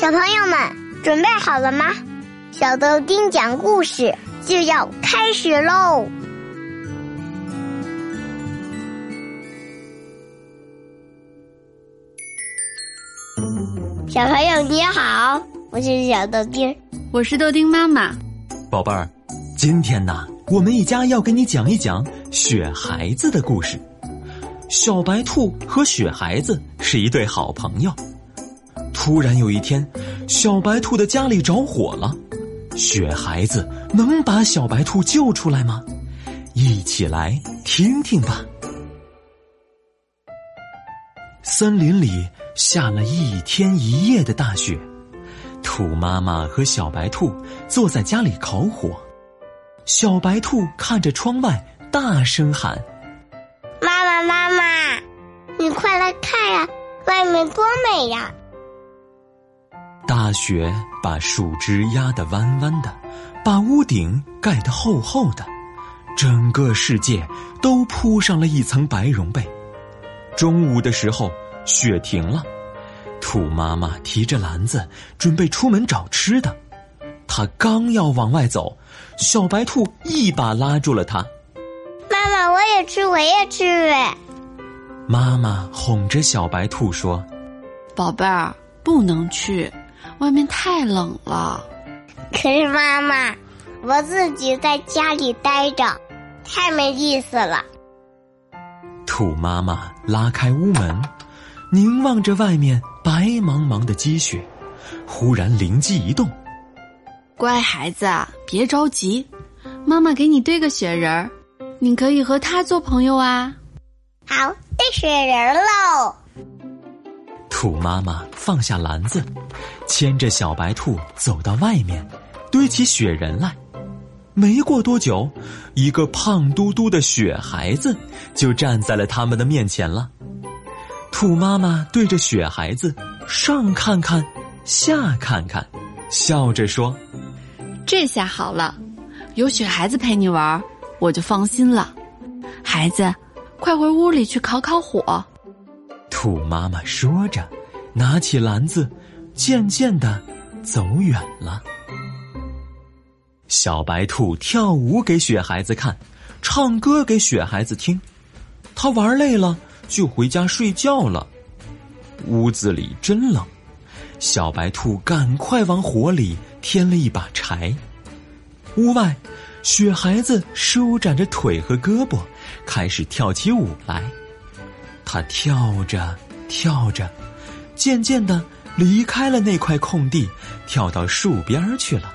小朋友们准备好了吗？小豆丁讲故事就要开始喽！小朋友你好，我是小豆丁，我是豆丁妈妈。宝贝儿，今天呢，我们一家要给你讲一讲雪孩子的故事。小白兔和雪孩子是一对好朋友。突然有一天，小白兔的家里着火了，雪孩子能把小白兔救出来吗？一起来听听吧。森林里下了一天一夜的大雪，兔妈妈和小白兔坐在家里烤火，小白兔看着窗外，大声喊：“妈妈，妈妈，你快来看呀，外面多美呀！”大雪把树枝压得弯弯的，把屋顶盖得厚厚的，整个世界都铺上了一层白绒被。中午的时候，雪停了，兔妈妈提着篮子准备出门找吃的。她刚要往外走，小白兔一把拉住了她。妈妈，我也吃，我也吃呗。妈妈哄着小白兔说：“宝贝儿，不能去。”外面太冷了，可是妈妈，我自己在家里待着，太没意思了。兔妈妈拉开屋门，凝望着外面白茫茫的积雪，忽然灵机一动：“乖孩子，别着急，妈妈给你堆个雪人儿，你可以和他做朋友啊。”好，堆雪人喽。兔妈妈放下篮子，牵着小白兔走到外面，堆起雪人来。没过多久，一个胖嘟嘟的雪孩子就站在了他们的面前了。兔妈妈对着雪孩子上看看，下看看，笑着说：“这下好了，有雪孩子陪你玩，我就放心了。孩子，快回屋里去烤烤火。”兔妈妈说着，拿起篮子，渐渐的走远了。小白兔跳舞给雪孩子看，唱歌给雪孩子听。他玩累了，就回家睡觉了。屋子里真冷，小白兔赶快往火里添了一把柴。屋外，雪孩子舒展着腿和胳膊，开始跳起舞来。他跳着跳着，渐渐的离开了那块空地，跳到树边去了。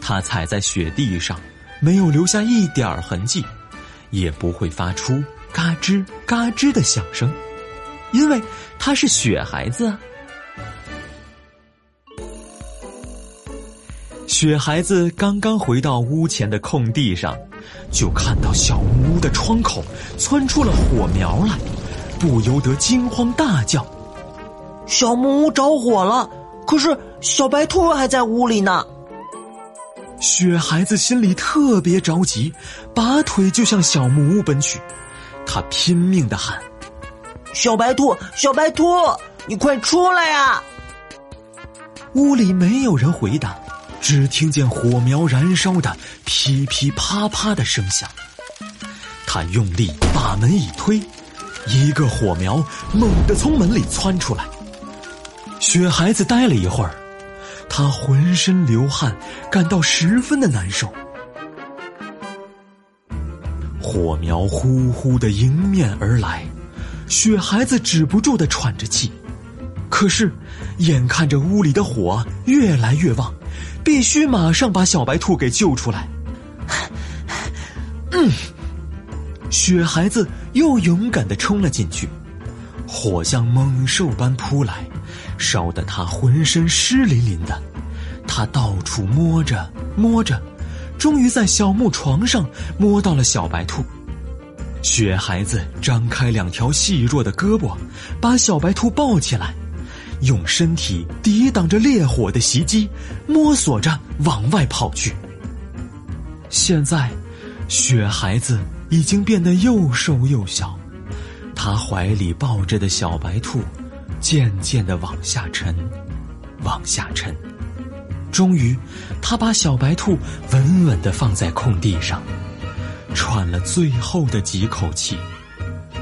他踩在雪地上，没有留下一点痕迹，也不会发出嘎吱嘎吱的响声，因为他是雪孩子。雪孩子刚刚回到屋前的空地上，就看到小木屋的窗口窜出了火苗来。不由得惊慌大叫：“小木屋着火了！可是小白兔还在屋里呢。”雪孩子心里特别着急，拔腿就向小木屋奔去。他拼命的喊：“小白兔，小白兔，你快出来呀！”屋里没有人回答，只听见火苗燃烧的噼噼啪啪的声响。他用力把门一推。一个火苗猛地从门里窜出来，雪孩子呆了一会儿，他浑身流汗，感到十分的难受。火苗呼呼的迎面而来，雪孩子止不住的喘着气，可是眼看着屋里的火越来越旺，必须马上把小白兔给救出来。嗯。雪孩子又勇敢的冲了进去，火像猛兽般扑来，烧得他浑身湿淋淋的。他到处摸着摸着，终于在小木床上摸到了小白兔。雪孩子张开两条细弱的胳膊，把小白兔抱起来，用身体抵挡着烈火的袭击，摸索着往外跑去。现在，雪孩子。已经变得又瘦又小，他怀里抱着的小白兔渐渐的往下沉，往下沉。终于，他把小白兔稳稳的放在空地上，喘了最后的几口气，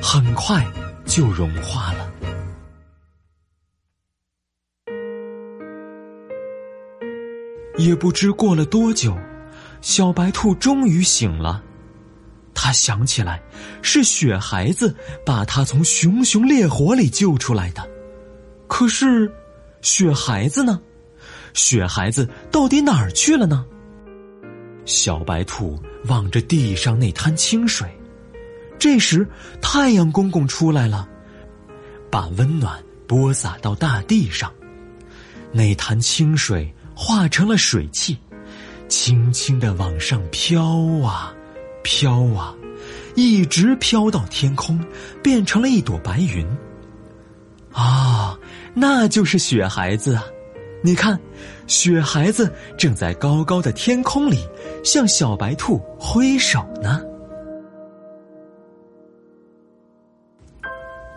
很快就融化了。也不知过了多久，小白兔终于醒了。他想起来，是雪孩子把他从熊熊烈火里救出来的。可是，雪孩子呢？雪孩子到底哪儿去了呢？小白兔望着地上那滩清水，这时太阳公公出来了，把温暖播撒到大地上，那滩清水化成了水汽，轻轻的往上飘啊飘啊，一直飘到天空，变成了一朵白云。啊，那就是雪孩子啊！你看，雪孩子正在高高的天空里向小白兔挥手呢。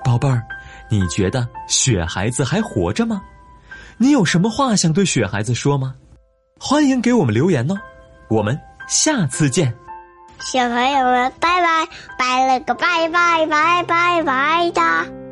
宝贝儿，你觉得雪孩子还活着吗？你有什么话想对雪孩子说吗？欢迎给我们留言哦！我们下次见。小朋友们，拜拜，拜了个拜拜拜拜拜的。